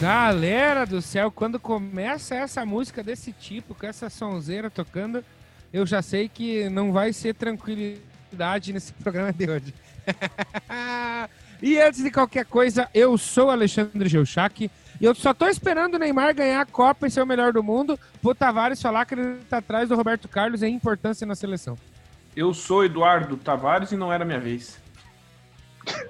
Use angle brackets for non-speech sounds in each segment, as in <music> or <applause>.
Galera do céu, quando começa essa música desse tipo, com essa sonzeira tocando, eu já sei que não vai ser tranquilidade nesse <laughs> programa de hoje. <laughs> e antes de qualquer coisa, eu sou Alexandre Geuchac e eu só tô esperando o Neymar ganhar a Copa e ser o melhor do mundo, pro Tavares falar que ele tá atrás do Roberto Carlos em importância na seleção. Eu sou Eduardo Tavares e não era minha vez. <laughs>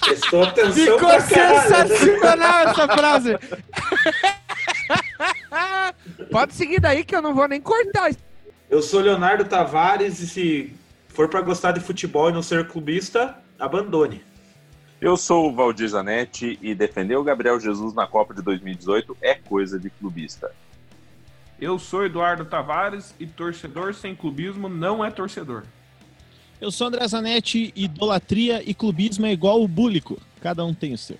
Prestou atenção Ficou caralho. sensacional essa frase. <laughs> Pode seguir daí que eu não vou nem cortar. Eu sou Leonardo Tavares e se for pra gostar de futebol e não ser clubista, abandone. Eu sou o Valdir Zanetti e defender o Gabriel Jesus na Copa de 2018 é coisa de clubista. Eu sou Eduardo Tavares e torcedor sem clubismo não é torcedor. Eu sou André Zanetti, idolatria e clubismo é igual o búlico. Cada um tem o seu.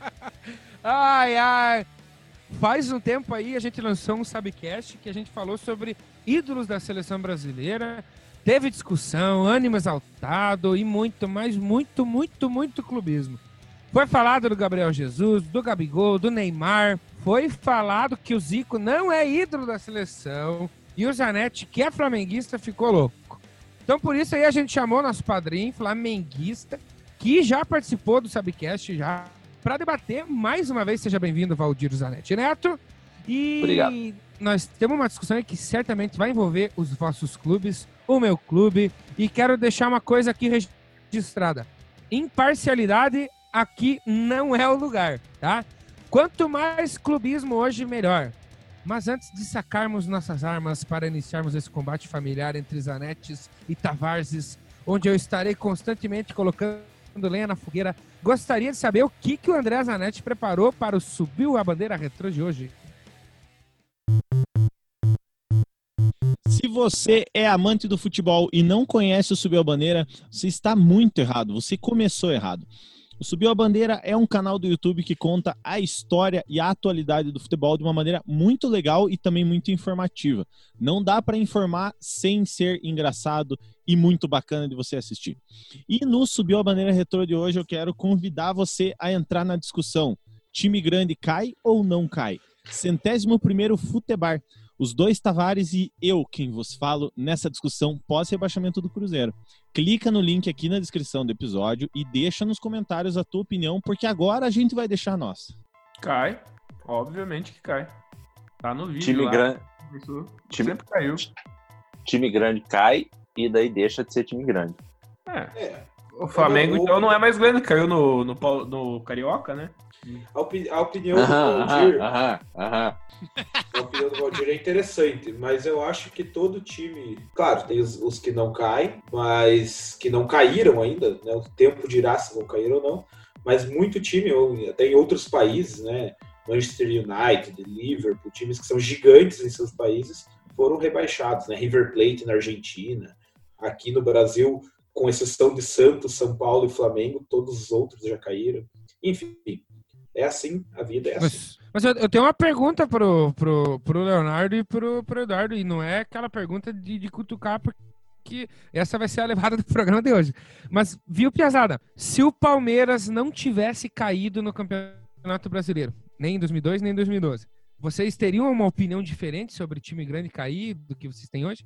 <laughs> Ai, ai. Faz um tempo aí a gente lançou um Sabcast que a gente falou sobre ídolos da seleção brasileira. Teve discussão, ânimo exaltado e muito, mas muito, muito, muito clubismo. Foi falado do Gabriel Jesus, do Gabigol, do Neymar. Foi falado que o Zico não é ídolo da seleção. E o Zanetti, que é flamenguista, ficou louco. Então por isso aí a gente chamou nosso padrinho, flamenguista, que já participou do Sabcast já, para debater mais uma vez. Seja bem-vindo, Valdir Zanetti Neto. E Obrigado. nós temos uma discussão aí que certamente vai envolver os vossos clubes, o meu clube, e quero deixar uma coisa aqui registrada. Imparcialidade aqui não é o lugar, tá? Quanto mais clubismo hoje, melhor. Mas antes de sacarmos nossas armas para iniciarmos esse combate familiar entre Zanetes e Tavarses, onde eu estarei constantemente colocando lenha na fogueira, gostaria de saber o que, que o André Zanetti preparou para o Subiu a Bandeira Retrô de hoje. Se você é amante do futebol e não conhece o Subiu a Bandeira, você está muito errado. Você começou errado. O Subiu a Bandeira é um canal do YouTube que conta a história e a atualidade do futebol de uma maneira muito legal e também muito informativa. Não dá para informar sem ser engraçado e muito bacana de você assistir. E no Subiu a Bandeira Retrô de hoje eu quero convidar você a entrar na discussão. Time grande cai ou não cai? Centésimo primeiro Futebar. Os dois Tavares e eu quem vos falo nessa discussão pós-rebaixamento do Cruzeiro. Clica no link aqui na descrição do episódio e deixa nos comentários a tua opinião, porque agora a gente vai deixar a nossa. Cai, obviamente que cai. Tá no vídeo Time, lá. gran... Isso Time- sempre caiu. time grande cai e daí deixa de ser time grande. É. É, O Flamengo, Eu- então, não é mais grande, caiu no, no, no Carioca, né? a, opi- a opinião do Valdir, aham, aham, aham. a opinião do Valdir é interessante, mas eu acho que todo time, claro, tem os, os que não caem, mas que não caíram ainda, né? O tempo dirá se vão cair ou não, mas muito time, ou até em outros países, né? Manchester United, Liverpool, times que são gigantes em seus países, foram rebaixados, né? River Plate na Argentina, aqui no Brasil, com exceção de Santos, São Paulo e Flamengo, todos os outros já caíram. Enfim, é assim, a vida é assim. Mas, mas eu, tenho uma pergunta pro, pro, pro Leonardo e pro, pro Eduardo, e não é aquela pergunta de, de cutucar, porque essa vai ser a levada do <laughs> programa de hoje. Mas, viu, Piazada? Se o Palmeiras não tivesse caído no Campeonato Brasileiro, nem em 2002, nem em 2012, vocês teriam uma opinião diferente sobre time grande cair do que vocês têm hoje?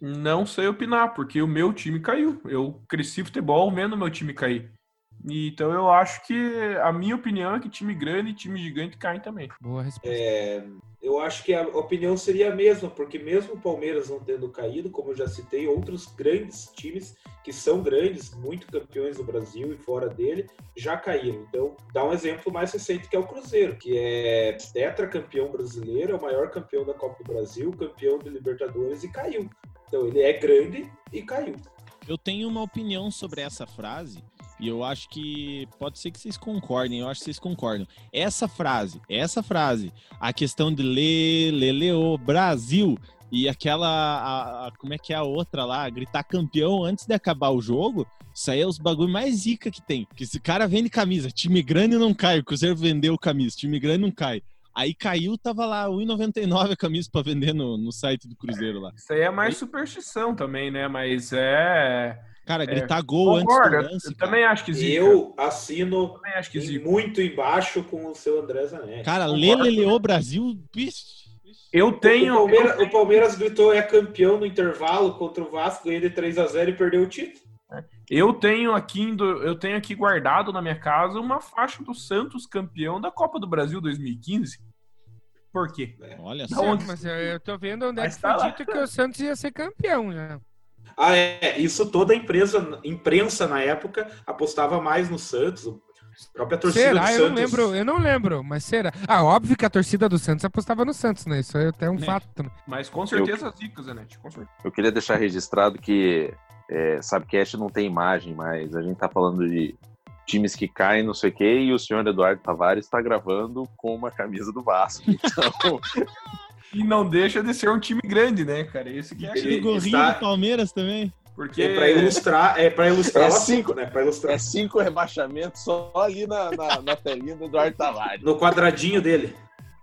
Não sei opinar, porque o meu time caiu. Eu cresci futebol vendo meu time cair. E, Então eu acho que a minha opinião é que time grande e time gigante caem também. Boa resposta. É, eu acho que a opinião seria a mesma, porque mesmo o Palmeiras não tendo caído, como eu já citei, outros grandes times que são grandes, muito campeões do Brasil e fora dele, já caíram. Então, dá um exemplo mais recente que é o Cruzeiro, que é tetracampeão brasileiro, é o maior campeão da Copa do Brasil, campeão de Libertadores e caiu. Então, ele é grande e caiu. Eu tenho uma opinião sobre essa frase e eu acho que pode ser que vocês concordem, eu acho que vocês concordam. Essa frase, essa frase, a questão de lê, leô, Brasil, E aquela. A, a- como é que é a outra lá? Gritar campeão antes de acabar o jogo. Isso aí é os bagulho mais zica que tem. Porque esse cara vende camisa. Time grande não cai. O Cruzeiro vendeu camisa. Time grande não cai. Aí caiu, tava lá R$1,99 a camisa pra vender no, no site do Cruzeiro lá. Isso aí é mais superstição também, né? Mas é. Cara, É, gritar gol Concordo, antes eu, do lance. eu cara. também acho que zica. Eu assino também acho que zica. muito embaixo com o seu André Zanetti. Cara. Leleleou Brasil. Bicho. Eu O tenho. Palmeiras, o Palmeiras gritou é campeão no intervalo contra o Vasco, ganhou de 3 a 0 e perdeu o título. Eu tenho aqui indo- eu tenho aqui guardado na minha casa uma faixa do Santos campeão da Copa do Brasil 2015. Por quê? Olha Da só. onde- Mas eu, eu tô vendo onde é Mas que tá foi lá. dito que o Santos ia ser campeão já. Ah, é. Isso toda a empresa, imprensa na época apostava mais no Santos. A própria torcida será? do Eu Santos. não lembro, eu não lembro, mas será? Ah, óbvio que a torcida do Santos apostava no Santos, né? Isso é até um É. fato. Mas com certeza zica, Zanetti. Com certeza. Eu queria deixar registrado que é, Sabcast não tem imagem, mas a gente tá falando de times que caem, não sei o quê, e o senhor Eduardo Tavares está gravando com uma camisa do Vasco. <laughs> Então, E não deixa de ser um time grande, né, cara? Esse que é Aquele gorrinho está- do Palmeiras também. Porque É para ilustrar, é para ilustrar É o cinco. né? Para ilustrar é cinco rebaixamentos só ali na, na, na telinha do Eduardo Tavares. no quadradinho dele.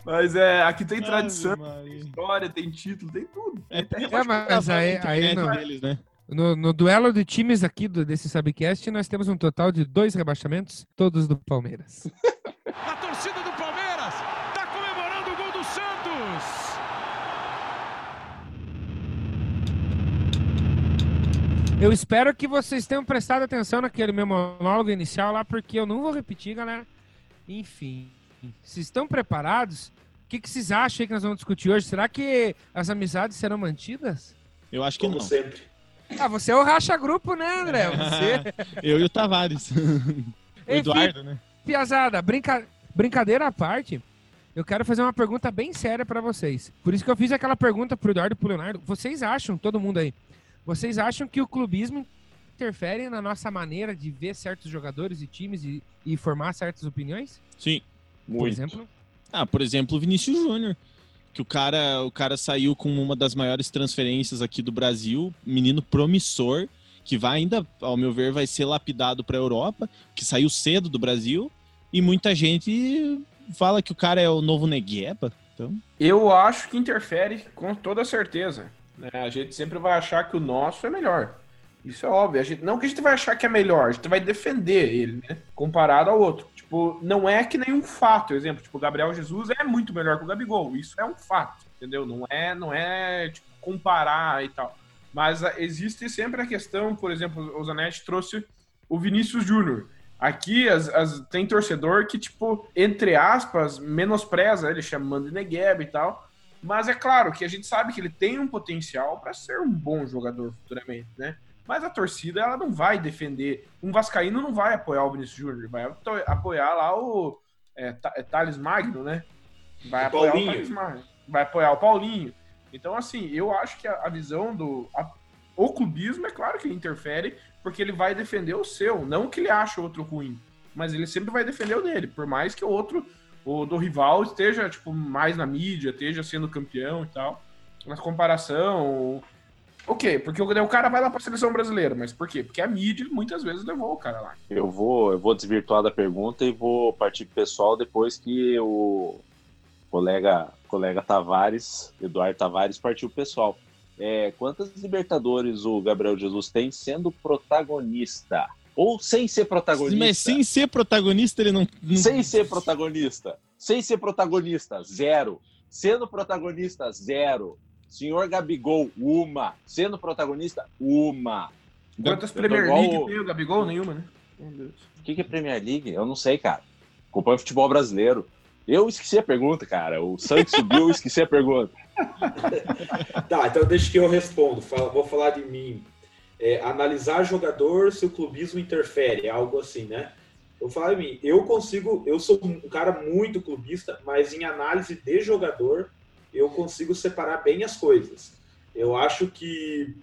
Mas é, aqui tem tradição, Ave Maria. história, tem título, tem tudo. É, É, mas aí, aí não. Deles, né? No, no duelo de times aqui do, desse Subcast, nós temos um total de dois rebaixamentos, todos do Palmeiras. <laughs> A torcida do Palmeiras está comemorando o gol do Santos. Eu espero que vocês tenham prestado atenção naquele meu monólogo inicial lá, porque eu não vou repetir, galera. Enfim, vocês estão preparados? O que, que vocês acham aí que nós vamos discutir hoje? Será que as amizades serão mantidas? Eu acho que Como não. sempre. Ah, você é o racha-grupo, né, André? Você... <laughs> Eu e o Tavares. o Enfim, Eduardo, né? Piazada, brinca... brincadeira à parte, eu quero fazer uma pergunta bem séria pra vocês. Por isso que eu fiz aquela pergunta pro Eduardo e pro Leonardo. Vocês acham, todo mundo aí, vocês acham que o clubismo interfere na nossa maneira de ver certos jogadores e times e, e formar certas opiniões? Sim. Por Muito. exemplo? Ah, por exemplo, o Vinícius Júnior. Que o cara, o cara saiu com uma das maiores transferências aqui do Brasil, menino promissor, que vai ainda, ao meu ver, vai ser lapidado para a Europa, que saiu cedo do Brasil, e muita gente fala que o cara é o novo Negueba. Então, Eu acho que interfere com toda certeza. né? A gente sempre vai achar que o nosso é melhor. Isso é óbvio. A gente, não que a gente vai achar que é melhor, a gente vai defender ele, né? Comparado ao outro. Tipo, não é que nenhum fato. Exemplo, tipo, o Gabriel Jesus é muito melhor que o Gabigol. Isso é um fato, entendeu? Não é, não é tipo, comparar e tal. Mas ah, existe sempre a questão, por exemplo, o Zanetti trouxe o Vinícius Júnior. Aqui as, as- tem torcedor que, tipo, entre aspas, menospreza ele, chamando de Negueba e tal. Mas é claro que a gente sabe que ele tem um potencial para ser um bom jogador futuramente, né? Mas a torcida, ela não vai defender. Um Vascaíno não vai apoiar o Vinícius Júnior, vai apoiar lá o é, é Thales Magno, né? Vai O apoiar Paulinho. o Thales Magno. Vai apoiar o Paulinho. Então, assim, eu acho que a, a visão do. a- o clubismo, é claro que ele interfere, porque ele vai defender o seu. Não que ele ache o outro ruim, mas ele sempre vai defender o dele, por mais que o outro, o do rival, esteja, tipo, mais na mídia, esteja sendo campeão e tal. Na comparação. O quê? Porque o, o cara vai lá pra seleção brasileira, mas por quê? Porque a mídia muitas vezes levou o cara lá. Eu vou, eu vou desvirtuar da pergunta e vou partir pro pessoal depois que o colega, colega Tavares, Eduardo Tavares, partiu pro pessoal. É, quantas Libertadores o Gabriel Jesus tem sendo protagonista? Ou sem ser protagonista? mas sem ser protagonista, ele não. não- Sem ser protagonista. Sem ser protagonista, zero. Sendo protagonista, zero. Senhor Gabigol, uma. Sendo protagonista, uma. Quantas Eu tô Premier League o- tem o Gabigol? Nenhuma, né? Meu Deus. O que que é Premier League? Eu não sei, cara. Acompanho futebol brasileiro. Eu esqueci a pergunta, cara. O Santos subiu, eu esqueci a pergunta. <laughs> Tá, então deixa que eu respondo. Fala- vou falar de mim. É, analisar jogador se o clubismo interfere, algo assim, né? Eu falo de mim. Eu consigo, eu sou um cara muito clubista, mas em análise de jogador eu consigo separar bem as coisas. Eu acho que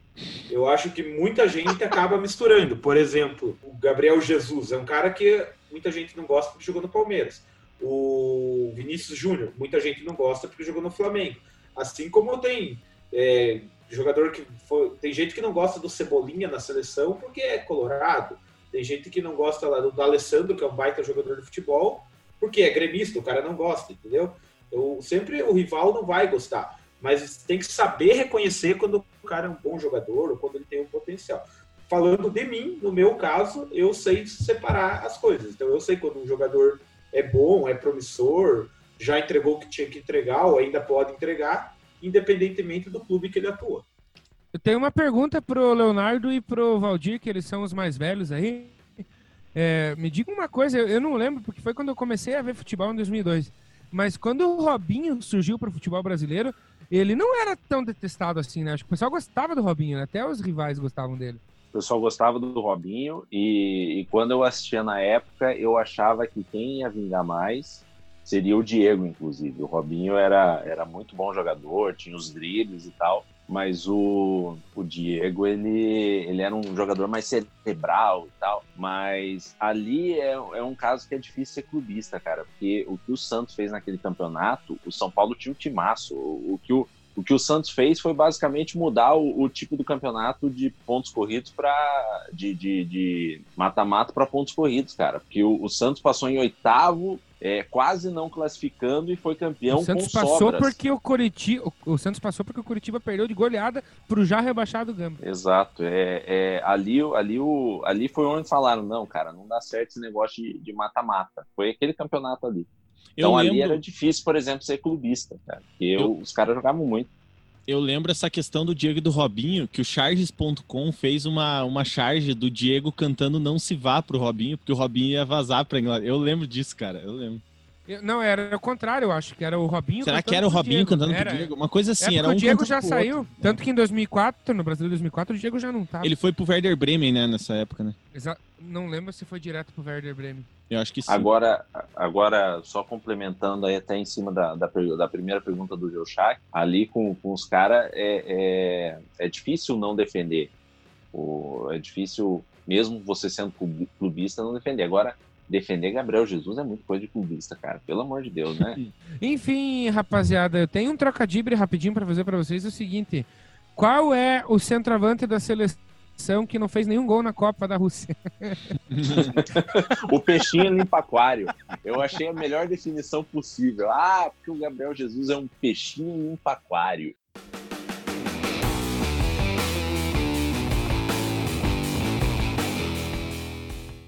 eu acho que muita gente acaba misturando. Por exemplo, o Gabriel Jesus é um cara que muita gente não gosta porque jogou no Palmeiras. O Vinícius Júnior, muita gente não gosta porque jogou no Flamengo. Assim como tem É, jogador que foi, tem gente que não gosta do Cebolinha na seleção porque é colorado. Tem gente que não gosta lá do, do Alessandro, que é um baita jogador de futebol, porque é gremista, o cara não gosta, entendeu? Eu, sempre o rival não vai gostar, mas tem que saber reconhecer quando o cara é um bom jogador ou quando ele tem um potencial. Falando de mim, no meu caso, eu sei separar as coisas. Então eu sei quando um jogador é bom, é promissor, já entregou o que tinha que entregar ou ainda pode entregar, independentemente do clube que ele atua. Eu tenho uma pergunta pro Leonardo e pro Valdir, que eles são os mais velhos aí. É, me diga uma coisa, eu, não lembro, porque foi quando eu comecei a ver futebol em 2002. Mas quando o Robinho surgiu para o futebol brasileiro, ele não era tão detestado assim, né? Acho que o pessoal gostava do Robinho, né? Até os rivais gostavam dele. O pessoal gostava do Robinho e, e, quando eu assistia na época, eu achava que quem ia vingar mais seria o Diego, inclusive. O Robinho era, era muito bom jogador, tinha os dribles e tal mas o, o Diego, ele, ele era um jogador mais cerebral e tal, mas ali é, é um caso que é difícil ser clubista, cara, porque o que o Santos fez naquele campeonato, o São Paulo tinha um timaço, o, o que o, o que o Santos fez foi basicamente mudar o, o tipo do campeonato de pontos corridos para de mata-mata para pontos corridos, cara. Porque o, o, Santos passou em oitavo, é, quase não classificando e foi campeão o Santos com passou sobras. porque o Curitiba, o, o, Santos passou porque o Curitiba perdeu de goleada pro já rebaixado Gamba. Exato, é, é, ali, ali, o, ali foi onde falaram, não, cara, não dá certo esse negócio de mata-mata. Foi aquele campeonato ali. Então ali era difícil, por exemplo, ser clubista, cara. Porque eu... os caras jogavam muito. Eu lembro essa questão do Diego e do Robinho, que o Charges.com fez uma, uma charge do Diego cantando Não Se Vá pro Robinho, porque o Robinho ia vazar pra Inglaterra. Eu lembro disso, cara, eu lembro. Não, era o contrário, eu acho que era o Robinho Será que era o Robinho Diego. cantando era, pro Diego? Uma coisa assim, é era um o Diego já saiu, outro. tanto que em 2004, no Brasil 2004, o Diego já não tava. Ele foi pro Werder Bremen, né, nessa época, né? Exa não lembro se foi direto pro Werder Bremen. Eu acho que sim. Agora, agora só complementando aí até em cima da, da, da primeira pergunta do Geuchac, ali com, com os caras é, é, é difícil não defender. O, é difícil, mesmo você sendo clubista, não defender. Agora, defender Gabriel Jesus é muito coisa de clubista, cara. Pelo amor de Deus, né? <laughs> Enfim, rapaziada, eu tenho um trocadilho rapidinho para fazer para vocês. É o seguinte: qual é o centroavante da seleção que não fez nenhum gol na Copa da Rússia? <laughs> o peixinho limpa aquário. Eu achei a melhor definição possível. Ah, porque o Gabriel Jesus é um peixinho limpa aquário.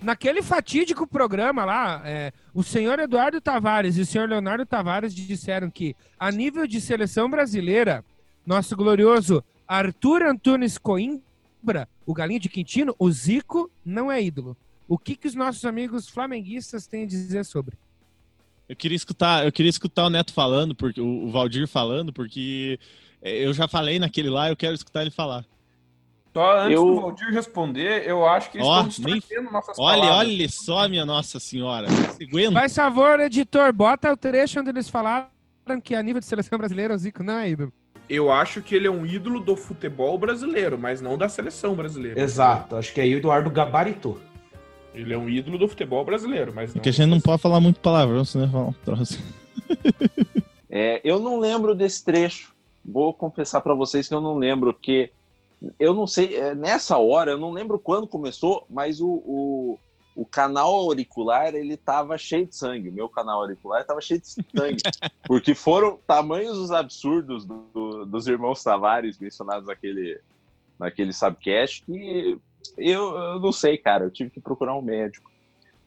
Naquele fatídico programa lá, é, o senhor Eduardo Tavares e o senhor Leonardo Tavares disseram que, a nível de seleção brasileira, nosso glorioso Arthur Antunes Coimbra, o Galinho de Quintino, o Zico, não é ídolo. O que, que os nossos amigos flamenguistas têm a dizer sobre? Eu queria escutar, eu queria escutar o Neto falando, porque o Valdir falando, porque é, eu já falei naquele lá, eu quero escutar ele falar. Só antes eu... do Valdir responder, eu acho que eles oh, estão nem... nossas olha, palavras. Olha só, minha Nossa Senhora. Faz favor, editor, bota o trecho onde eles falaram que a nível de seleção brasileira o Zico não é ídolo. Eu acho que ele é um ídolo do futebol brasileiro, mas não da seleção brasileira. Exato, acho que aí o Eduardo gabaritou. Ele é um ídolo do futebol brasileiro, mas não. Porque a gente não pode falar muito palavrão, senão falar um troço. é, eu não lembro desse trecho. Vou confessar para vocês que eu não lembro, porque eu não sei, é, nessa hora, eu não lembro quando começou, mas o, o, o canal auricular, ele tava cheio de sangue. O meu canal auricular tava cheio de sangue. <laughs> porque foram tamanhos os absurdos do, do, dos irmãos Tavares mencionados naquele, naquele subcast que eu, eu não sei, cara. Eu tive que procurar um médico.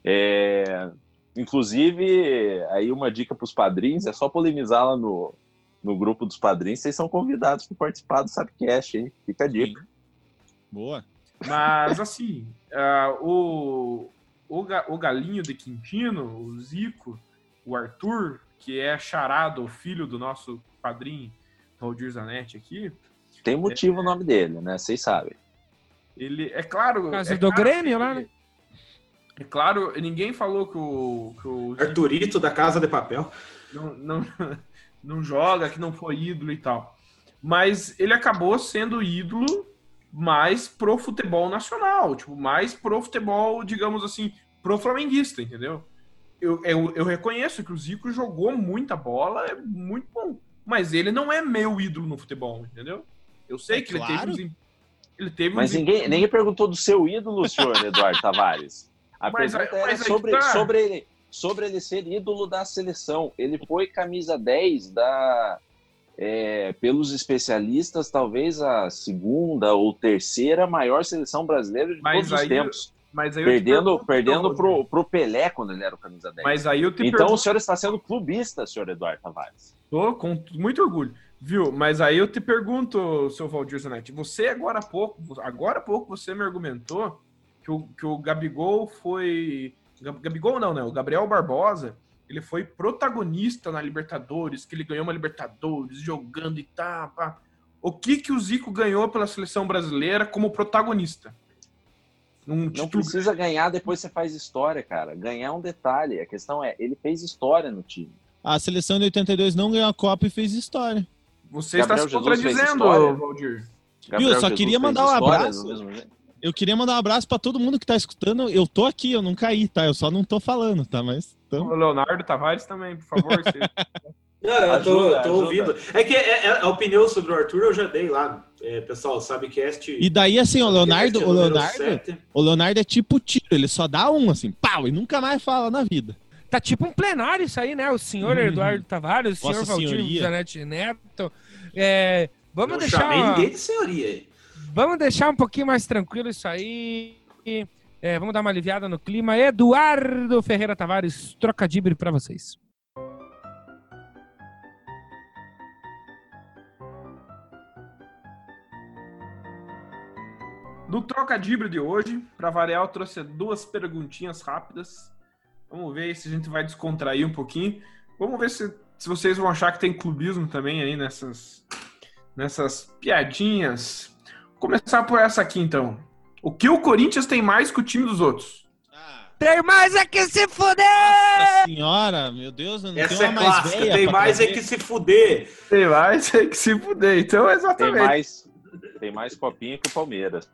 É, inclusive, aí uma dica para os padrinhos é só polemizar lá no, no grupo dos padrinhos, vocês são convidados para participar do Sapcast, hein? Fica a dica. Boa. Mas, assim, uh, <laughs> o, o, o Galinho de Quintino, o Zico, o Arthur, que é charado, o filho do nosso padrinho Valdir Zanetti aqui. Tem motivo é, o nome dele, né? Vocês sabem. Ele, é claro. É do claro Grêmio lá, né? É claro, ninguém falou que o. Que o Arthurito da Casa de Papel. Não, não, não joga, que não foi ídolo e tal. Mas ele acabou sendo ídolo mais pro futebol nacional, tipo, mais pro futebol, digamos assim, pro flamenguista, entendeu? Eu, eu, eu reconheço que o Zico jogou muita bola, é muito bom. mas ele não é meu ídolo no futebol, entendeu? Eu sei É que claro. ele teve ele teve Mas ninguém, ninguém perguntou do seu ídolo, senhor Eduardo Tavares. A Mas pergunta mas que sobre, tá. sobre, ele, sobre ele ser ídolo da seleção. Ele foi camisa 10 da. é, pelos especialistas, talvez a segunda ou terceira maior seleção brasileira de Mas todos os tempos. mas aí eu Perdendo, perdendo pro, pro Pelé quando ele era o camisa 10. Mas aí eu te então o pergunto, senhor está sendo clubista, senhor Eduardo Tavares. Tô com muito orgulho, viu? Mas aí eu te pergunto, seu Valdir Zanetti, você agora há pouco, agora há pouco você me argumentou que o, que o Gabigol foi. Gab- Gabigol não, né? O Gabriel Barbosa, ele foi protagonista na Libertadores, que ele ganhou uma Libertadores jogando e tá. pá. O que que o Zico ganhou pela seleção brasileira como protagonista? Um Não precisa ganhar, depois você faz história, cara. Ganhar é um detalhe. A questão é, ele fez história no time. A seleção de 82 não ganhou a Copa e fez história. Você está Gabriel se Jesus fez contradizendo, história. Valdir. Gabriel só Jesus queria mandar um abraço. Eu queria mandar um abraço pra todo mundo que tá escutando. Eu tô aqui, eu não caí, tá? Eu só não tô falando, tá? Mas então, O Leonardo Tavares também, por favor. <laughs> você- Não, eu tô, Ajuda, tô ajuda. ouvindo. É que é- é- a opinião sobre o Arthur eu já dei lá. É, pessoal, sabe cast. E daí, assim, o Leonardo, o Leonardo, Leonardo. o Leonardo é tipo tiro, ele só dá um, assim, pau, e nunca mais fala na vida. Tá tipo um plenário isso aí, né? O senhor Eduardo Tavares, o senhor Valdir. Zanetti Neto. É, vamos, Não deixar, chamei ninguém de senhoria aí. Vamos deixar um pouquinho mais tranquilo isso aí. É, vamos dar uma aliviada no clima. Eduardo Ferreira Tavares, trocadilho pra vocês. No trocadilho de hoje, para variar, eu trouxe duas perguntinhas rápidas. Vamos ver se a gente vai descontrair um pouquinho. Vamos ver se, se vocês vão achar que tem clubismo também aí nessas, nessas piadinhas. Começar por essa aqui, então. O que o Corinthians tem mais que o time dos outros? Tem mais é que se fuder! Nossa senhora, meu Deus, não Essa tem é uma mais clássica. velha Tem mais é que se fuder. Tem mais é que se fuder. Então, Tem exatamente. mais, tem mais copinha que o Palmeiras.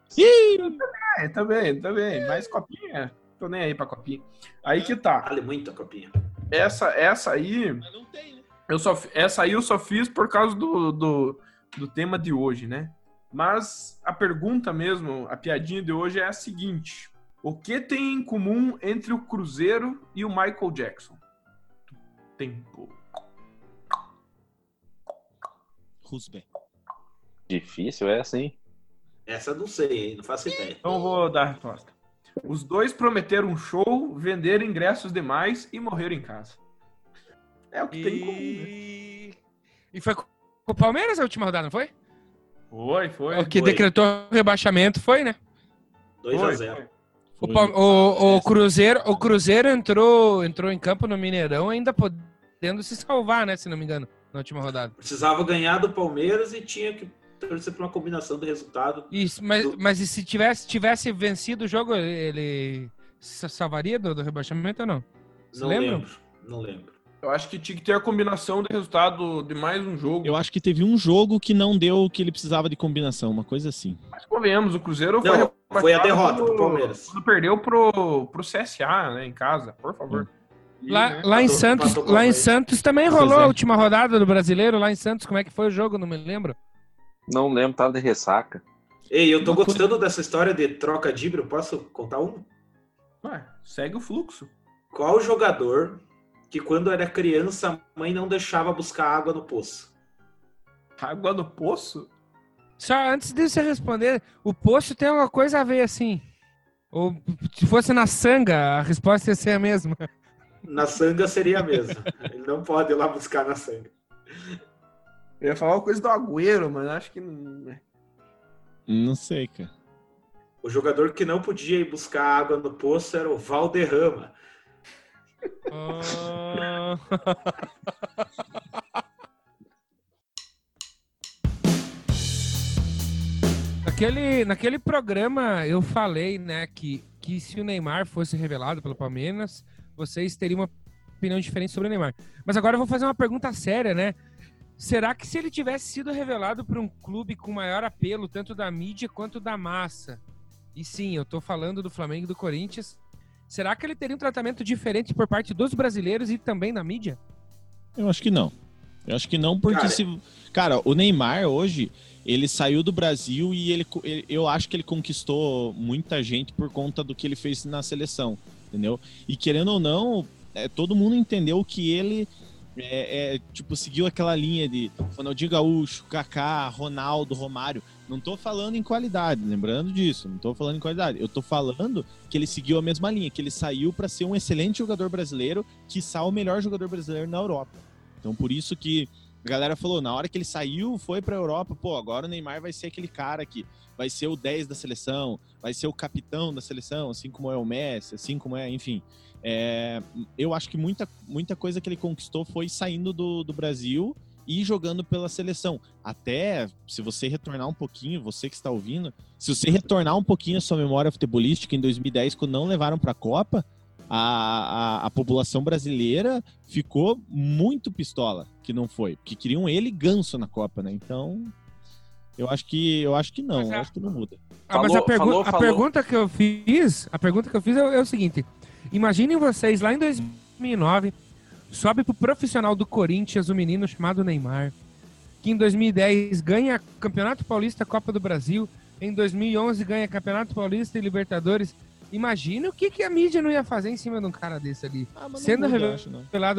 É, também, também. Mais copinha. Tô nem aí pra copinha. Aí que tá. Vale muito a copinha. Essa, essa aí. Mas não tem, né? Eu só, essa aí eu só fiz por causa do, do, do tema de hoje, né? Mas a pergunta mesmo, a piadinha de hoje é a seguinte: O que tem em comum entre o Cruzeiro e o Michael Jackson? Tempo. Rusbe. Difícil é assim. Essa eu não sei? Não faço ideia. Então vou dar a resposta. Os dois prometeram um show, venderam ingressos demais e morreram em casa. É o que tem em comum, né? E... e foi com o Palmeiras a última rodada, não foi? Foi, foi. o que foi. decretou o rebaixamento foi, né? 2 Foi, a 0 foi. O, Foi. Pal- o- o Cruzeiro, o Cruzeiro entrou, entrou em campo no Mineirão ainda podendo se salvar, né? Se não me engano, na última rodada. Precisava ganhar do Palmeiras e tinha que torcer por uma combinação de resultado. Isso, mas, mas e se tivesse, tivesse vencido o jogo, ele se salvaria do, do rebaixamento ou não? Não lembra? lembro. Não lembro. Eu acho que tinha que ter a combinação de resultado de mais um jogo. Eu acho que teve um jogo que não deu o que ele precisava de combinação, uma coisa assim. Mas convenhamos, o Cruzeiro Não, foi, foi a derrota pro Palmeiras. Quando perdeu pro, pro CSA, né, em casa, por favor. E, Lá, né, lá em Santos, lá em. Santos também rolou é. a última rodada do Brasileiro. Lá em Santos, como é que foi o jogo? Não me lembro. Não lembro, tava de ressaca. Ei, eu tô Uma coisa- gostando dessa história de troca de Eu Posso contar um? ué, segue o fluxo. Qual jogador que quando era criança a mãe não deixava buscar água no poço? Água no poço? Só antes de você responder, o poço tem alguma coisa a ver assim? Ou se fosse na sanga, a resposta ia ser a mesma. <laughs> Na sanga seria a mesma. Ele não pode ir lá buscar na sanga. Eu ia falar uma coisa do Agüero, mas acho que não. é. Não sei, cara. O jogador que não podia ir buscar água no poço era o Valderrama. Ah. <laughs> Naquele, naquele programa eu falei, né, que, que se o Neymar fosse revelado pelo Palmeiras, vocês teriam uma opinião diferente sobre o Neymar. Mas agora eu vou fazer uma pergunta séria, né? Será que se ele tivesse sido revelado por um clube com maior apelo, tanto da mídia quanto da massa, e sim, eu tô falando do Flamengo e do Corinthians, será que ele teria um tratamento diferente por parte dos brasileiros e também da mídia? Eu acho que não. Eu acho que não, porque Cara, se. Cara, o Neymar hoje, ele saiu do Brasil e ele- eu acho que ele conquistou muita gente por conta do que ele fez na seleção, entendeu? E querendo ou não, é, todo mundo entendeu que ele é, é, tipo, seguiu aquela linha de Ronaldinho Gaúcho, Kaká, Ronaldo, Romário. Não tô falando em qualidade, lembrando disso, não tô falando em qualidade. Eu tô falando que ele seguiu a mesma linha, que ele saiu para ser um excelente jogador brasileiro, quiçá o melhor jogador brasileiro na Europa. Então por isso que a galera falou, na hora que ele saiu, foi pra Europa, pô, agora o Neymar vai ser aquele cara que vai ser o 10 da seleção, vai ser o capitão da seleção, assim como é o Messi, assim como é, enfim. É, eu acho que muita, muita coisa que ele conquistou foi saindo do, do Brasil e jogando pela seleção. Até, se você retornar um pouquinho, você que está ouvindo, se você retornar um pouquinho a sua memória futebolística em 2010, quando não levaram para a Copa, a, a, população brasileira ficou muito pistola que não foi, porque queriam ele ganso na Copa, né? Então, eu acho que eu acho que não, eu acho que não muda. Ah, mas Falou- a, pergu- falou- a falou. pergunta que eu fiz, a pergunta que eu fiz é, o- é o seguinte: imaginem vocês lá em 2009, sobe pro profissional do Corinthians um menino chamado Neymar, que em 2010 ganha Campeonato Paulista, Copa do Brasil, em 2011 ganha Campeonato Paulista e Libertadores. Imagina o que, que a mídia não ia fazer em cima de um cara desse ali, Ah, Sendo muda, reve- eu acho,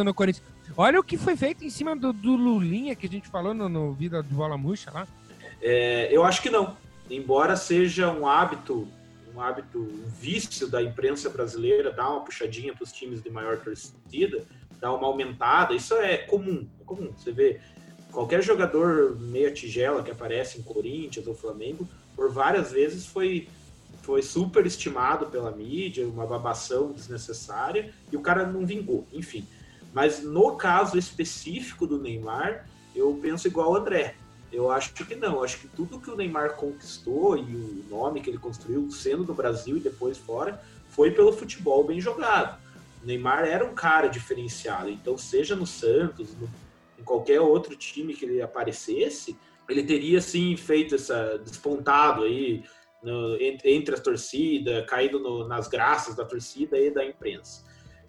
no Corinthians. Olha o que foi feito em cima do, do Lulinha que a gente falou no, no Vida de Bola Murcha lá. É, eu acho que não. Embora seja um hábito, um hábito, um vício da imprensa brasileira, dar uma puxadinha para os times de maior torcida, dar uma aumentada, isso é comum. É comum. Você vê qualquer jogador meia tigela que aparece em Corinthians ou Flamengo, por várias vezes foi foi super estimado pela mídia, uma babação desnecessária, e o cara não vingou, enfim. Mas no caso específico do Neymar, eu penso igual o André. Eu acho que não. Eu acho que tudo que o Neymar conquistou e o nome que ele construiu, sendo no Brasil e depois fora, foi pelo futebol bem jogado. O Neymar era um cara diferenciado. Então, seja no Santos, no- em qualquer outro time que ele aparecesse, ele teria sim feito essa despontado aí no- entre, entre as torcidas, caído no- nas graças da torcida e da imprensa.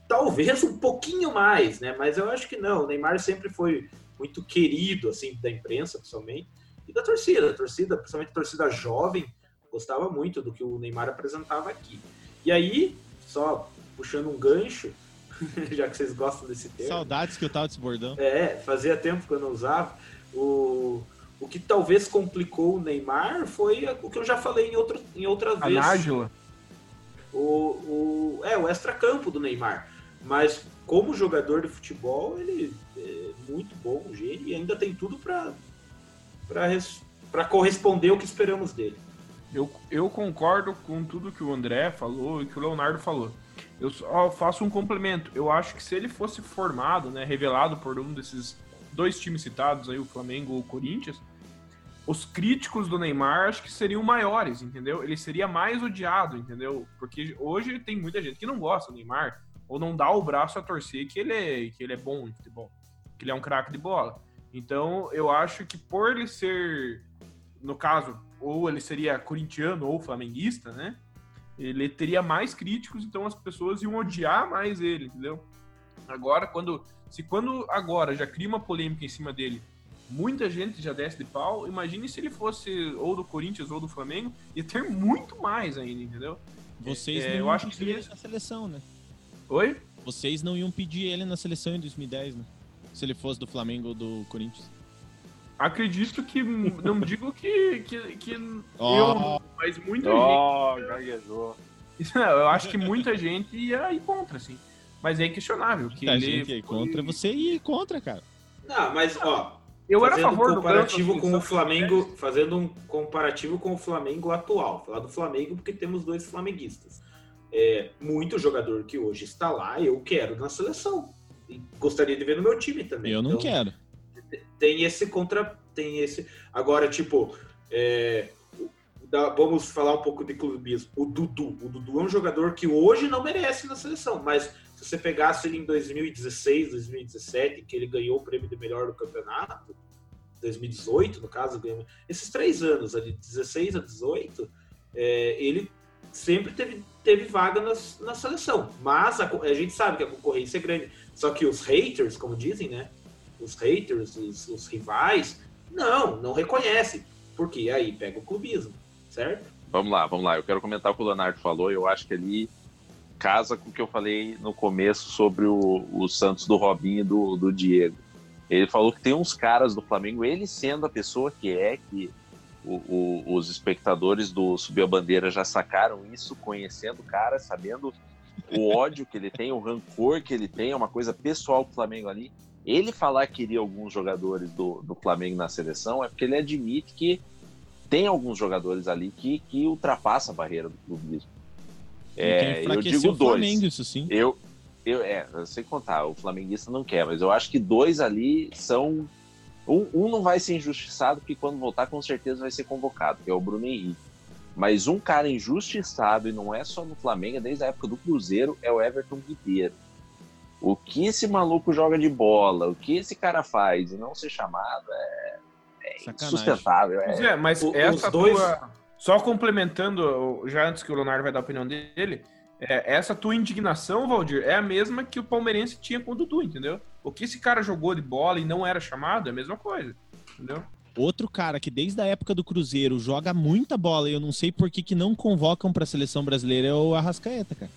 Talvez um pouquinho mais, né? Mas eu acho que não. O Neymar sempre foi muito querido, assim, da imprensa, principalmente, e da torcida. A torcida, principalmente a torcida jovem, gostava muito do que o Neymar apresentava aqui. E aí, só puxando um gancho, <laughs> já que vocês gostam desse termo, Saudades que eu tava desbordando. é, fazia tempo que eu não usava. O, o que talvez complicou o Neymar foi o que eu já falei em, outro, em outra A vez. Nájila. O, o, é, o extracampo do Neymar. Mas como jogador de futebol, ele é muito bom, um gênio, e ainda tem tudo para para corresponder ao que esperamos dele. Eu, eu concordo com tudo que o André falou e que o Leonardo falou. Eu só faço um complemento. Eu acho que se ele fosse formado, né, revelado por um desses dois times citados aí, o Flamengo ou o Corinthians, os críticos do Neymar acho que seriam maiores, entendeu? Ele seria mais odiado, entendeu? Porque hoje tem muita gente que não gosta do Neymar ou não dá o braço a torcer que ele é, que ele é bom em futebol, que ele é um craque de bola. Então, eu acho que por ele ser, no caso, ou ele seria corintiano ou flamenguista, né? Ele teria mais críticos, então as pessoas iam odiar mais ele, entendeu? Agora, quando se quando agora já cria uma polêmica em cima dele, muita gente já desce de pau, imagine se ele fosse ou do Corinthians ou do Flamengo, ia ter muito mais ainda, entendeu? Vocês É, não eu iam acho que pedir ele seria- na seleção, né? Oi? Vocês não iam pedir ele na seleção em 2010, né? Se ele fosse do Flamengo ou do Corinthians. Acredito que não digo que, que, que Ó. eu, mas muita gente Ó, gaguejou. Eu acho que muita gente ia ir contra, assim. Mas é inquestionável que ele gente ia foi- contra, você ia contra, cara. Não, mas ó, Eu era a favor um do comparativo Ganso, com o assim, Flamengo, fazendo um comparativo com o Flamengo atual. Falar do Flamengo porque temos dois flamenguistas. É, muito jogador que hoje está lá, eu quero na seleção. E gostaria de ver no meu time também. Eu não Então, quero. Tem esse contra tem esse. Agora tipo é, da- vamos falar um pouco de clubismo. O Dudu o Dudu é um jogador que hoje não merece na seleção mas se você pegasse ele em 2016 2017 que ele ganhou o prêmio de melhor do campeonato 2018 no caso ganhou esses três anos ali 16 a 18 é, ele sempre teve, teve vaga nas, na seleção. Mas a, a gente sabe que a concorrência é grande. Só que os haters como dizem né os haters, os, os rivais. Não, não reconhece. Porque aí pega o clubismo, certo? Vamos lá, vamos lá. Eu quero comentar o que o Leonardo falou. Eu acho que ali casa com o que eu falei no começo sobre o, o Santos do Robinho e do, do Diego. Ele falou que tem uns caras do Flamengo, ele sendo a pessoa que é, que o, o, os espectadores do Subiu a Bandeira já sacaram isso, conhecendo o cara, sabendo o ódio que ele tem, o rancor que ele tem, é uma coisa pessoal com o Flamengo ali. Ele falar que queria alguns jogadores do, do Flamengo na seleção é porque ele admite que tem alguns jogadores ali que, que ultrapassa a barreira do clubismo. É, eu digo dois. Flamengo, isso sim. Eu, eu, é, eu sei contar, o flamenguista não quer, mas eu acho que dois ali são. Um, um não vai ser injustiçado, porque quando voltar, com certeza vai ser convocado, que é o Bruno Henrique. Mas um cara injustiçado, e não é só no Flamengo, é desde a época do Cruzeiro, é o Everton Ribeiro. O que esse maluco joga de bola, o que esse cara faz e não ser chamado é, é insustentável. É, é mas o, essa dois... tua. Só complementando, já antes que o Leonardo vai dar a opinião dele, é, essa tua indignação, Valdir, é a mesma que o palmeirense tinha com o Dudu, entendeu? O que esse cara jogou de bola e não era chamado é a mesma coisa, entendeu? Outro cara que desde a época do Cruzeiro joga muita bola e eu não sei por que, que não convocam para a seleção brasileira é o Arrascaeta, cara.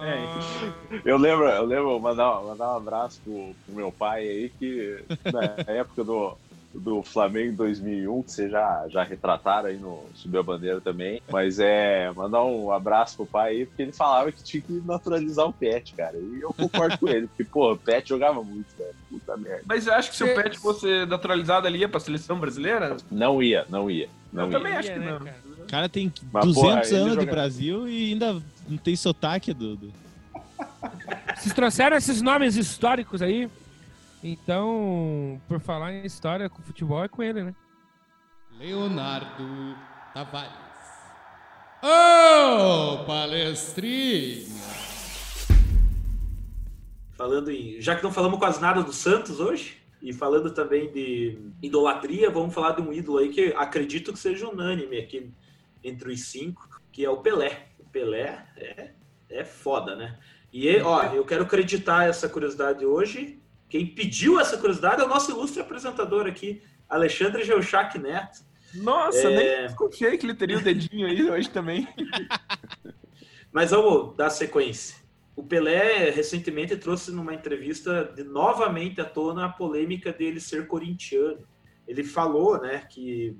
É. Eu lembro, eu lembro mandar, mandar um abraço pro, pro meu pai aí, que na época do, do Flamengo 2001, que vocês já, já retrataram aí no Subiu a Bandeira também. Mas é, mandar um abraço pro pai aí, porque ele falava que tinha que naturalizar o Pet, cara. E eu concordo com ele, porque, pô, o Pet jogava muito, velho. Puta merda. Mas eu acho que se o Pet fosse naturalizado, ele ia pra seleção brasileira? Não ia, não ia. Não eu ia. também acho que não. O cara tem Mas, 200 porra, anos de Brasil e ainda não tem sotaque, Dudu. Vocês trouxeram esses nomes históricos aí? Então, por falar em história com futebol, é com ele, né? Leonardo Tavares. Ô, oh, palestrinha! Falando em. Já que não falamos quase nada do Santos hoje, e falando também de idolatria, vamos falar de um ídolo aí que acredito que seja unânime aqui entre os cinco, que é o Pelé. Pelé é, é foda, né? E, ó, eu quero acreditar essa curiosidade hoje quem pediu essa curiosidade é o nosso ilustre apresentador aqui, Alexandre Geuchac Neto. Nossa, é... nem desconfiei que ele teria o dedinho aí hoje também. <laughs> Mas vamos dar sequência. O Pelé recentemente trouxe numa entrevista de, novamente à tona a polêmica dele ser corintiano. Ele falou, né, que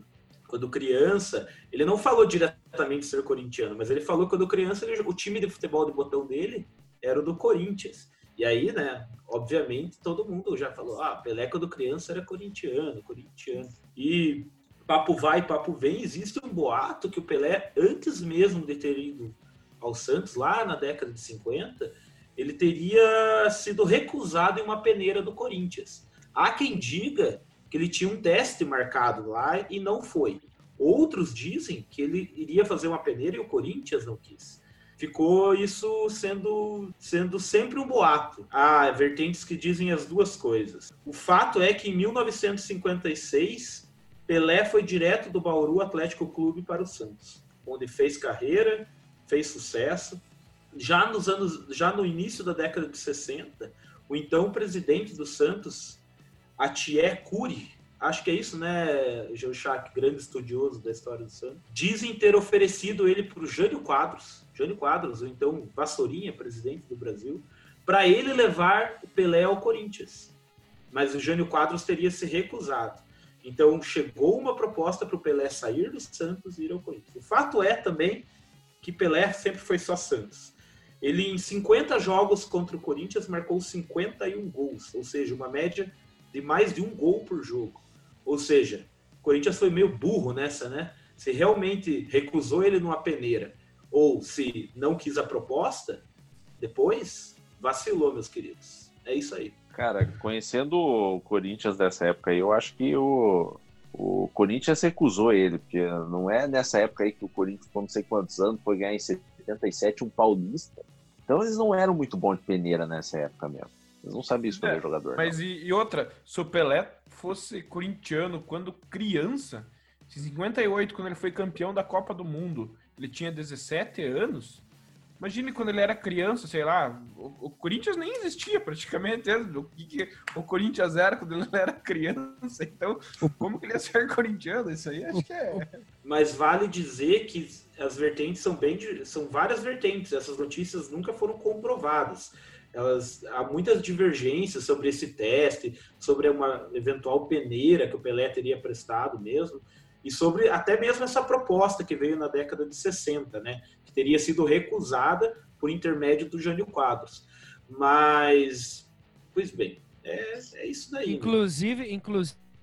quando criança, ele não falou diretamente ser corintiano, mas ele falou que quando criança ele, o time de futebol de botão dele era o do Corinthians. E aí, né, obviamente, todo mundo já falou, ah, Pelé quando criança era corintiano, corintiano. E papo vai, papo vem, existe um boato que o Pelé, antes mesmo de ter ido ao Santos, lá na década de 50, ele teria sido recusado em uma peneira do Corinthians. Há quem diga que ele tinha um teste marcado lá e não foi. Outros dizem que ele iria fazer uma peneira e o Corinthians não quis ficou isso sendo, sendo sempre um boato. Há vertentes que dizem as duas coisas. O fato é que em 1956, Pelé foi direto do Bauru Atlético Clube para o Santos, onde fez carreira, fez sucesso. Já nos anos, já no início da década de 60, o então presidente do Santos, Atié Cury, acho que é isso, né, Geuchac, grande estudioso da história do Santos, dizem ter oferecido ele para o Jânio Quadros, Jânio Quadros, ou então Vassourinha, presidente do Brasil, para ele levar o Pelé ao Corinthians. Mas o Jânio Quadros teria se recusado. Então chegou uma proposta para o Pelé sair do Santos e ir ao Corinthians. O fato é também que Pelé sempre foi só Santos. Ele, em 50 jogos contra o Corinthians, marcou 51 gols, ou seja, uma média de mais de um gol por jogo. Ou seja, o Corinthians foi meio burro nessa, né? Se realmente recusou ele numa peneira ou se não quis a proposta, depois vacilou, meus queridos. É isso aí. Cara, conhecendo o Corinthians dessa época aí, eu acho que o, o Corinthians recusou ele, porque não é nessa época aí que o Corinthians, com não sei quantos anos, foi ganhar em 77 um paulista. Então eles não eram muito bons de peneira nessa época mesmo. Eles não sabiam escolher é, jogador. Mas e, e, outra, se o Pelé fosse corintiano quando criança, em 58, quando ele foi campeão da Copa do Mundo, ele tinha 17 anos, Imagine quando ele era criança, sei lá, o, o Corinthians nem existia praticamente. O, que que o Corinthians era quando ele era criança. Então, como que ele ia ser corintiano? Isso aí acho que é. Mas vale dizer que as vertentes são bem. São várias vertentes. Essas notícias nunca foram comprovadas. Elas, há muitas divergências sobre esse teste, sobre uma eventual peneira que o Pelé teria prestado mesmo, e sobre até mesmo essa proposta que veio na década de 60, né? Que teria sido recusada por intermédio do Jânio Quadros. Mas, pois bem, é, é isso daí. né? Inclusive,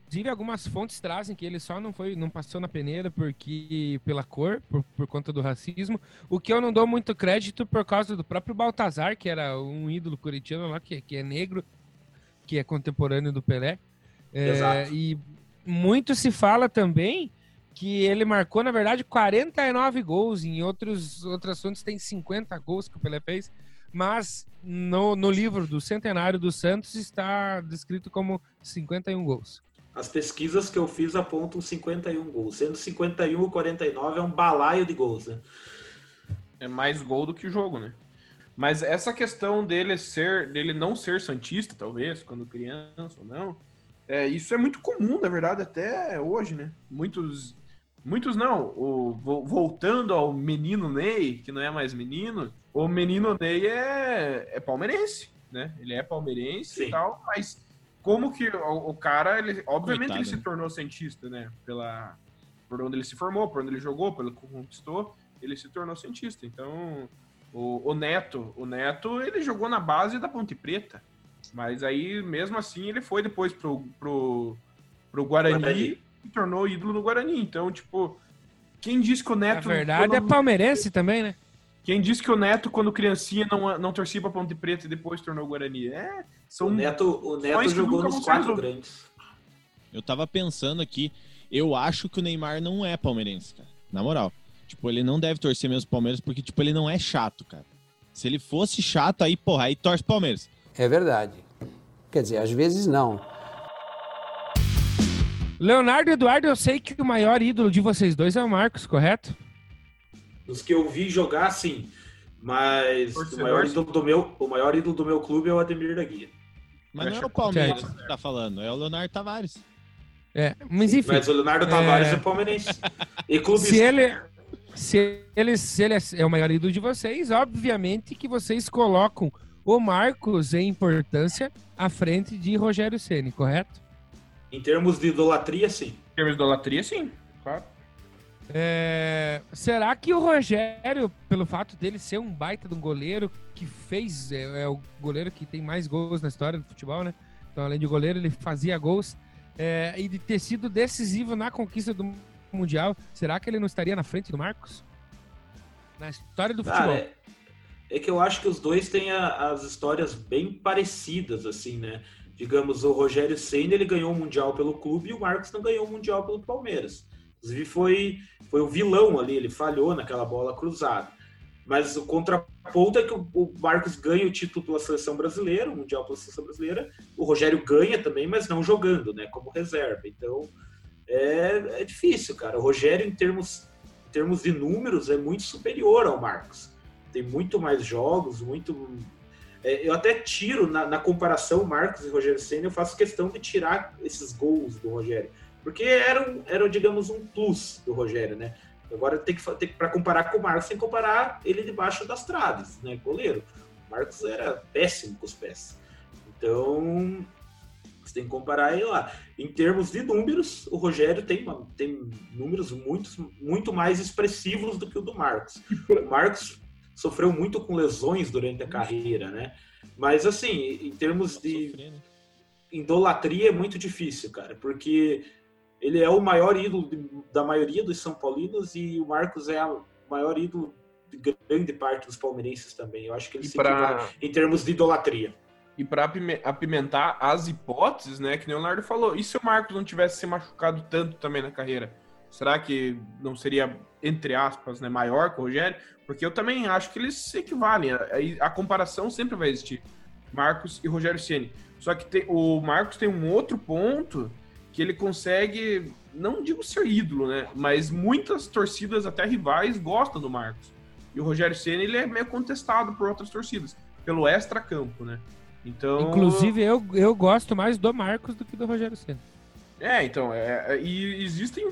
inclusive, algumas fontes trazem que ele só não foi, não passou na peneira porque pela cor, por, por conta do racismo. O que eu não dou muito crédito por causa do próprio Baltazar, que era um ídolo corintiano lá, que, que é negro, que é contemporâneo do Pelé. É, Exato. E muito se fala também que ele marcou, na verdade, 49 gols. Em outros, outras fontes tem 50 gols que o Pelé fez. Mas no, no livro do Centenário do Santos está descrito como 51 gols. As pesquisas que eu fiz apontam 51 gols. Sendo 51 ou 49 é um balaio de gols, né? é mais gol do que jogo, né? Mas essa questão dele ser, dele não ser santista, talvez, quando criança ou não, é, isso é muito comum, na verdade, até hoje, né? Muitos, muitos não. O, vo- voltando ao menino Ney, que não é mais menino, o menino Ney é, é palmeirense, né? Ele é palmeirense Sim. e tal, mas como que o, o cara, ele, obviamente Coitado, ele se né? tornou cientista, né? Pela, por onde ele se formou, por onde ele jogou, pelo que conquistou, ele se tornou cientista. Então, o, o Neto, o Neto, ele jogou na base da Ponte Preta. Mas aí, mesmo assim, ele foi depois pro, pro, pro Guarani, Guarani. e tornou ídolo no Guarani. Então, tipo, quem disse que o Na Neto. verdade, é palmeirense também, né? Quem disse que o Neto, quando criancinha, não, não torcia pra Ponte Preta e depois tornou Guarani? É, são O Neto, o Neto jogou nos quatro grandes. Eu tava pensando aqui, eu acho que o Neymar não é palmeirense, cara. Na moral. Tipo, ele não deve torcer mesmo Palmeiras, porque, tipo, ele não é chato, cara. Se ele fosse chato, aí, porra, aí torce Palmeiras. É verdade. Quer dizer, às vezes não. Leonardo e Eduardo, eu sei que o maior ídolo de vocês dois é o Marcos, correto? Dos que eu vi jogar, sim. Mas o maior, ídolo do meu, o maior ídolo do meu clube é o Ademir da Guia. Mas não é o Palmeiras que tá falando, é o Leonardo Tavares. É, mas enfim, Mas o Leonardo Tavares é, palmeirense. <laughs> E clube se ele, se ele, se ele é o maior ídolo de vocês, obviamente que vocês colocam o Marcos em importância à frente de Rogério Ceni, correto? em termos de idolatria, sim. Em termos de idolatria, sim. Claro. É, será que o Rogério, pelo fato dele ser um baita de um goleiro que fez, é, é o goleiro que tem mais gols na história do futebol, né? Então, além de goleiro, ele fazia gols. é, e de ter sido decisivo na conquista do Mundial, será que ele não estaria na frente do Marcos? Na história do futebol. É, é que eu acho que os dois têm a- as histórias bem parecidas, assim, né? Digamos, o Rogério Senna, ele ganhou o Mundial pelo clube e o Marcos não ganhou o Mundial pelo Palmeiras. Inclusive, foi, foi o vilão ali, ele falhou naquela bola cruzada. Mas o contraponto é que o, Marcos ganha o título pela seleção brasileira, o Mundial pela seleção brasileira. O Rogério ganha também, mas não jogando, né? Como reserva. Então, é, é difícil, cara. O Rogério, em termos, em termos de números, é muito superior ao Marcos. Tem muito mais jogos, muito. é, eu até tiro na, na comparação Marcos e Rogério Senna, eu faço questão de tirar esses gols do Rogério. Porque eram, eram digamos, um plus do Rogério, né? Agora tem que, tem que para comparar com o Marcos, tem que comparar ele debaixo das traves, né? Goleiro. O Marcos era péssimo com os pés. Então, você tem que comparar ele lá. Em termos de números, o Rogério tem, tem números muito, muito mais expressivos do que o do Marcos. O Marcos sofreu muito com lesões durante a carreira, né? Mas, assim, em termos de né? idolatria é muito difícil, cara, porque ele é o maior ídolo de- da maioria dos São Paulinos e o Marcos é o maior ídolo de grande parte dos palmeirenses também. Eu acho que ele E se equivale pra, em termos de idolatria. e apime- apimentar as hipóteses, né, que o Leonardo falou, e se o Marcos não tivesse se machucado tanto também na carreira? Será que não seria, entre aspas, né, maior que o Rogério? Porque eu também acho que eles se equivalem. A, a- a comparação sempre vai existir. Marcos e Rogério Ceni. Só que tem- o Marcos tem um outro ponto que ele consegue, não digo ser ídolo, né? Mas muitas torcidas, até rivais, gostam do Marcos. E o Rogério Ceni ele é meio contestado por outras torcidas, pelo extra-campo, né? Então, Inclusive, eu, eu gosto mais do Marcos do que do Rogério Senna. É, então, é, e existem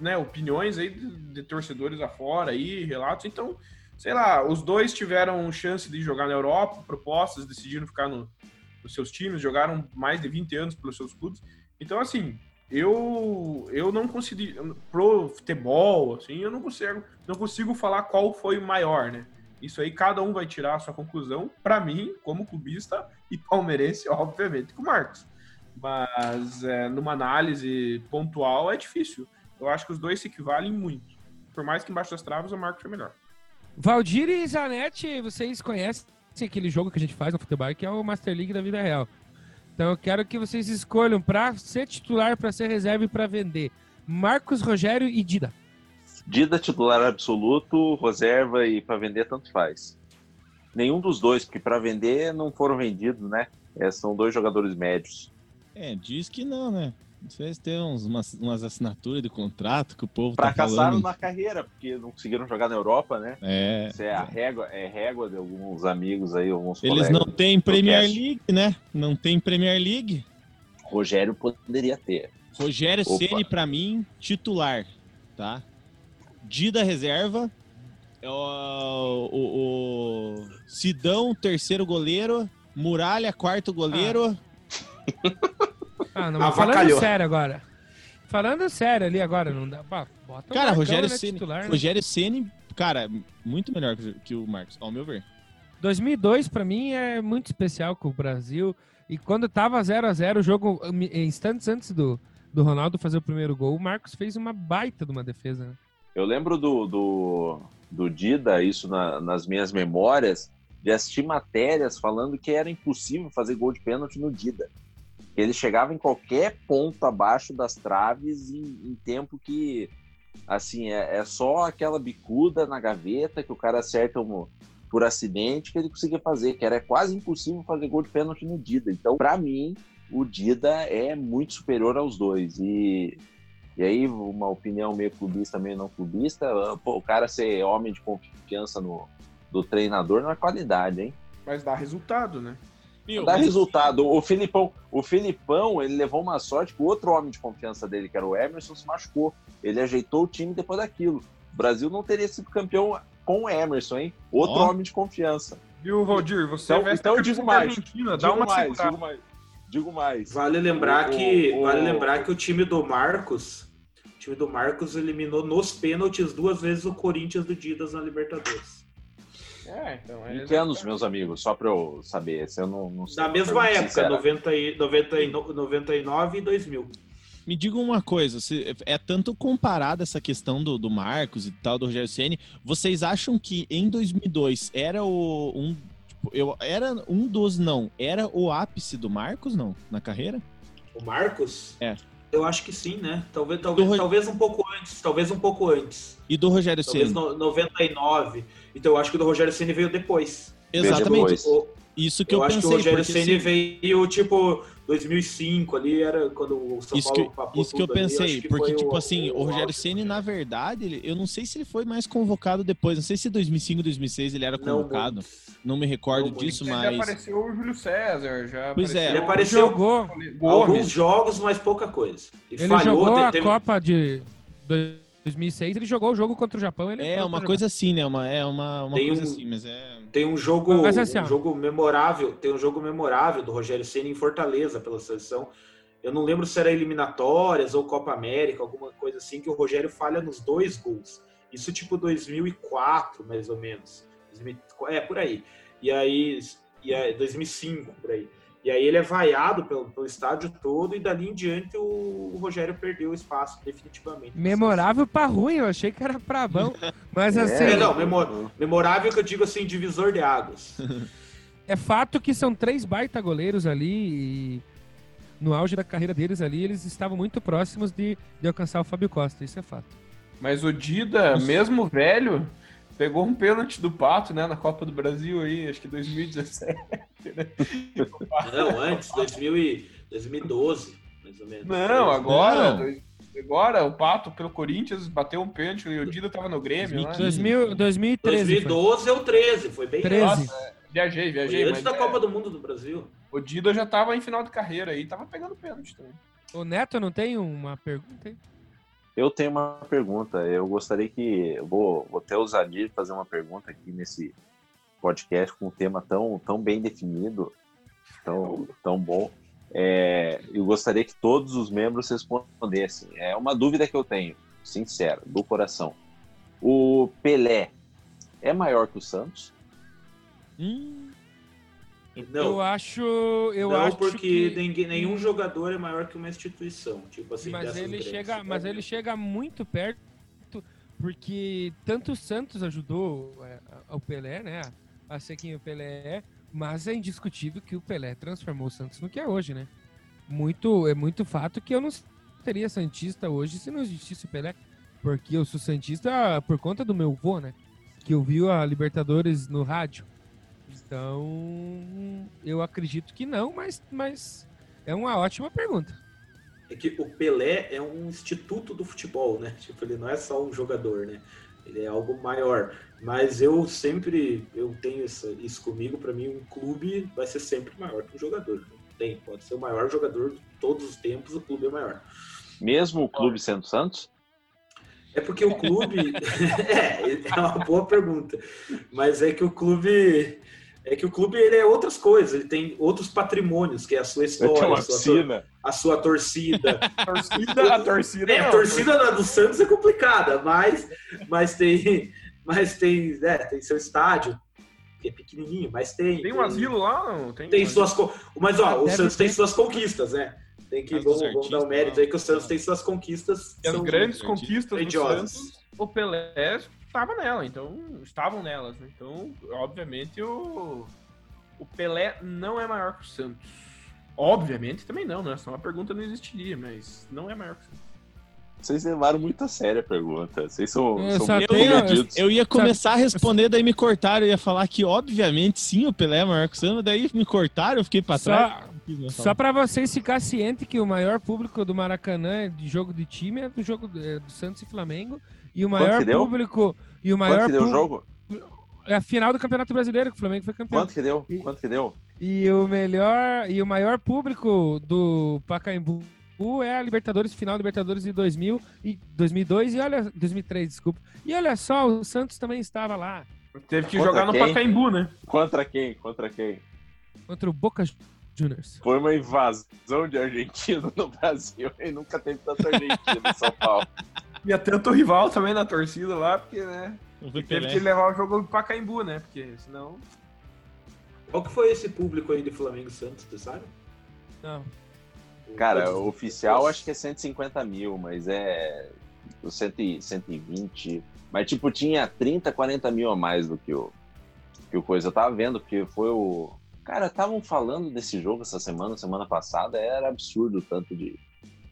né, opiniões aí de, de torcedores afora aí, relatos, então, sei lá, os dois tiveram chance de jogar na Europa, propostas, decidiram ficar no, nos seus times, jogaram mais de 20 anos pelos seus clubes. Então, assim, eu eu não consegui pro futebol, assim, eu não consigo não consigo falar qual foi o maior, né? Isso aí cada um vai tirar a sua conclusão. Para mim, como clubista e palmeirense, <laughs> obviamente, com o Marcos. Mas é, numa análise pontual é difícil. Eu acho que os dois se equivalem muito. Por mais que embaixo das traves o Marcos foi melhor. Valdir e Zanetti, vocês conhecem aquele jogo que a gente faz no futebol, que é o Master League da vida real. Então eu quero que vocês escolham para ser titular, para ser reserva e para vender. Marcos, Rogério e Dida. Dida titular absoluto, reserva e para vender tanto faz. Nenhum dos dois, porque para vender não foram vendidos, né? É, são dois jogadores médios. É, diz que não, né? Vocês têm uns, umas, umas assinaturas de contrato que o povo Fracassaram tá falando. na carreira, porque não conseguiram jogar na Europa, né? É. Isso é a régua, é régua de alguns amigos aí, alguns Eles não têm Premier. League, né? Não tem Premier League. Rogério poderia ter. Rogério Opa. Ceni para mim titular, tá? Dida reserva. É O, o, o Sidão terceiro goleiro, Muralha quarto goleiro. Ah, <laughs> não, mas Avacalhou. falando sério agora. Falando sério ali agora, não dá. Pá, bota o Cara, Marcão, Rogério Ceni, titular, né? Rogério Ceni, cara, muito melhor que, o Marcos, ao meu ver. 2002 pra mim é muito especial com o Brasil. E quando tava 0 a 0 o jogo instantes antes do, do Ronaldo fazer o primeiro gol, o Marcos fez uma baita de uma defesa. Né? Eu lembro do, do, do Dida, isso na- nas minhas memórias, de assistir matérias falando que era impossível fazer gol de pênalti no Dida. Ele chegava em qualquer ponto abaixo das traves em, em tempo que, assim, é, é só aquela bicuda na gaveta que o cara acerta um- por acidente que ele conseguia fazer, que era quase impossível fazer gol de pênalti no Dida. Então, para mim, o Dida é muito superior aos dois. E e aí, uma opinião meio clubista, meio não clubista, pô, o cara ser homem de confiança no, do treinador não é qualidade, hein? Mas dá resultado, né? Meu, Dá resultado. O Filipão, o Filipão, ele levou uma sorte que o outro homem de confiança dele, que era o Emerson, se machucou. Ele ajeitou o time depois daquilo. O Brasil não teria sido campeão com o Emerson, hein? Outro Ó. homem de confiança. Viu, Valdir? Você Então- então eu digo mais. Argentina, dá Digo uma mais, segurada. digo mais. Digo mais. Vale lembrar O- que o- vale lembrar que o time do Marcos, o time do Marcos eliminou nos pênaltis duas vezes o Corinthians do Didas na Libertadores. É, então. é Em que anos, meus amigos? Só pra eu saber. Se eu não, não sei. Na mesma época, sincera. 90 e, 90 e no- 99 e 2000. Me diga uma coisa, se- é tanto comparada essa questão do, do Marcos e tal, do Rogério Ceni, vocês acham que em 2002 era o um tipo, eu era um dos não, era o ápice do Marcos não na carreira? O Marcos? É. Eu acho que sim, né? Talvez, talvez, Do talvez um pouco antes, talvez um pouco antes. E do Rogério Talvez Ceni? no, 99. Então eu acho que o do Rogério Ceni veio depois. Exatamente. depois. O, Isso que eu, eu, acho que pensei o Rogério Ceni assim, veio tipo 2005 ali era quando o São Isso que, Paulo papou isso que eu ali, pensei, que porque, tipo assim, o Rogério auge. Ceni na verdade, ele- eu não sei se ele foi mais convocado depois, não sei se 2005, 2006 ele era Não convocado, muito. não me recordo Não disso, Já mas... apareceu o Júlio César, já Pois é. Ele apareceu Jogou, Gomes. alguns jogos, mas pouca coisa. E ele falhou, jogou te- a teve- Copa de 2006, ele jogou o jogo contra o Japão. Ele É uma coisa assim, né? Uma, é uma, uma Tem coisa um- assim, mas é... Tem um jogo, Mas assim, um jogo memorável, tem um jogo memorável do Rogério Ceni em Fortaleza pela seleção. Eu não lembro se era eliminatórias ou Copa América, alguma coisa assim, que o Rogério falha nos dois gols. Isso tipo 2004, mais ou menos. 2000 É, por aí. E aí, e aí 2005, por aí. E aí ele é vaiado pelo, pelo estádio todo e dali em diante o, o Rogério perdeu o espaço definitivamente. Memorável pra ruim, eu achei que era pra bom. Mas assim, É, é, não, memor- memorável que eu digo assim, divisor de águas. <laughs> fato que são três baita goleiros ali e no auge da carreira deles ali, eles estavam muito próximos de, de alcançar o Fábio Costa, isso é fato. Mas o Dida, mesmo velho, pegou um pênalti do Pato, né, na Copa do Brasil aí, acho que 2017. <laughs> Não, antes, 2000 e 2012, mais ou menos. Não, agora, Não. Agora, o Pato pelo Corinthians bateu um pênalti e o Dida tava no Grêmio. Né? 2000, 2013. foi. 2012 ou 13, foi bem 13. Nossa, Viajei, foi viajei. antes Mas da é, Copa do Mundo do Brasil. o Dida já tava em final de carreira aí, tava pegando pênalti também. O Neto não tem uma pergunta? hein? Eu tenho uma pergunta. Eu gostaria que. Vou, vou até de fazer uma pergunta aqui nesse podcast com um tema tão, tão bem definido, tão, tão bom. É, eu gostaria que todos os membros respondessem. É uma dúvida que eu tenho, sincera, do coração. O Pelé é maior que o Santos? Hum, Não, Eu acho. Eu não acho porque que... nenhum jogador é maior que uma instituição. Tipo assim, mas ele grandes. chega, mas ele chega muito perto, porque tanto o Santos ajudou é, o Pelé, né, a ser quem o Pelé é, mas é indiscutível que o Pelé transformou o Santos no que é hoje, né? Muito, é muito fato que eu não seria santista hoje se não existisse o Pelé, porque eu sou santista por conta do meu vô, né? Que ouviu a Libertadores no rádio. Então, eu acredito que não, mas, mas é uma ótima pergunta. É que o Pelé é um instituto do futebol, né? <laughs> Tipo, ele não é só um jogador, né? Ele é algo maior. Mas eu sempre eu tenho isso, isso comigo. Para mim, um clube vai ser sempre maior que um jogador. Tem, pode ser o maior jogador de todos os tempos, o clube é maior. Mesmo o clube sendo Santos? É porque o clube. <laughs> é, é uma boa pergunta. Mas é que o clube. É que o clube ele é outras coisas, ele tem outros patrimônios, que é a sua ter história, uma a sua, a sua torcida. A <laughs> torcida, a torcida. É, a não, torcida da- do Santos é complicada, mas, mas tem. Mas tem, é, tem seu estádio, que é pequenininho, mas tem. Tem um asilo lá? Não? Tem, Tem um suas. Mas ó, Ah, o Santos tem ter. suas conquistas, né? Tem que. Vamos, vamos dar um artistas, mérito não. aí que o Santos tem suas conquistas. As são- grandes grande- conquistas do. Santos, o Pelé estava nela, então estavam nelas. né? Então, obviamente, o, o Pelé não é maior que o Santos. Obviamente também não, né? Senão a pergunta não existiria, mas não é maior que o Santos. Vocês levaram muito a sério a pergunta. Vocês são, Eu são só muito tenho- comedidos. eu ia começar a responder, daí me cortaram. Eu ia falar que, obviamente, sim, o Pelé é maior que o Santos. Daí me cortaram, eu fiquei pra Só- trás. Só pra vocês ficar cientes que o maior público do Maracanã de jogo de time é do jogo do, é do Santos e Flamengo. E o maior que deu? público. E o Quanto maior que deu o jogo? É a final do Campeonato Brasileiro, que o Flamengo foi campeão. Quanto que deu? E- Quanto que deu? E o melhor. E o maior público do Pacaembu é a Libertadores, final da Libertadores de 2000 e 2002 e olha. 2003, desculpa. E olha só, o Santos também estava lá. Teve que Contra jogar no quem? Pacaembu, né? Contra quem? Contra quem? Contra o Boca Juniors. Foi uma invasão de argentino no Brasil e nunca teve tanto argentino em São Paulo. <laughs> E até tanto rival também na torcida lá, porque, né? Teve Pelé. que levar o jogo pro Pacaembu, né? Porque senão. Qual que foi esse público aí de Flamengo Santos, você sabe? Não. Cara, o oficial acho que é 150 mil, mas é o 100, 120. Mas, tipo, tinha 30, 40 mil a mais do que o, que o coisa. Eu tava vendo, porque foi o. Cara, estavam falando desse jogo essa semana, semana passada, era absurdo o tanto de.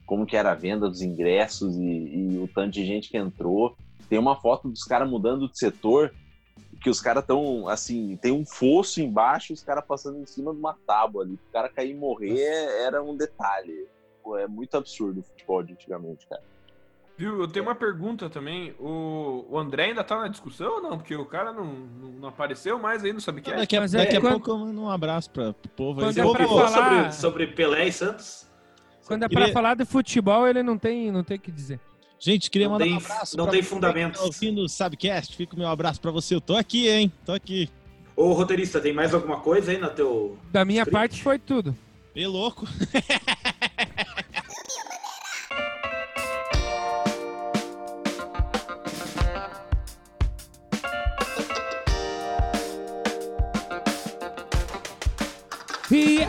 Como que era a venda dos ingressos e, e o tanto de gente que entrou. Tem uma foto dos caras mudando de setor, que os caras estão, assim, tem um fosso embaixo e os caras passando em cima de uma tábua ali. O cara cair e morrer era um detalhe. Pô, é muito absurdo o futebol de antigamente, cara. Viu, eu tenho uma pergunta também. O, o André ainda tá na discussão ou não? Porque o cara não, não, não apareceu mais aí, não sabe o que é. Daqui a, Mas é daqui a quando- pouco eu mando um abraço pra, pro povo. aí. Quando Você é Povo, pra falar- sobre, sobre Pelé e Santos? Quando é Queria- pra falar de futebol, ele não tem, não tem o que dizer. Gente, queria Não mandar tem- um abraço. não tem. Que tá ouvindo o Sabcast, fica o meu abraço pra você. Eu tô aqui, hein? Tô aqui. Ô, roteirista, tem mais alguma coisa aí no teu. Da minha Script? parte foi tudo. E louco. <laughs>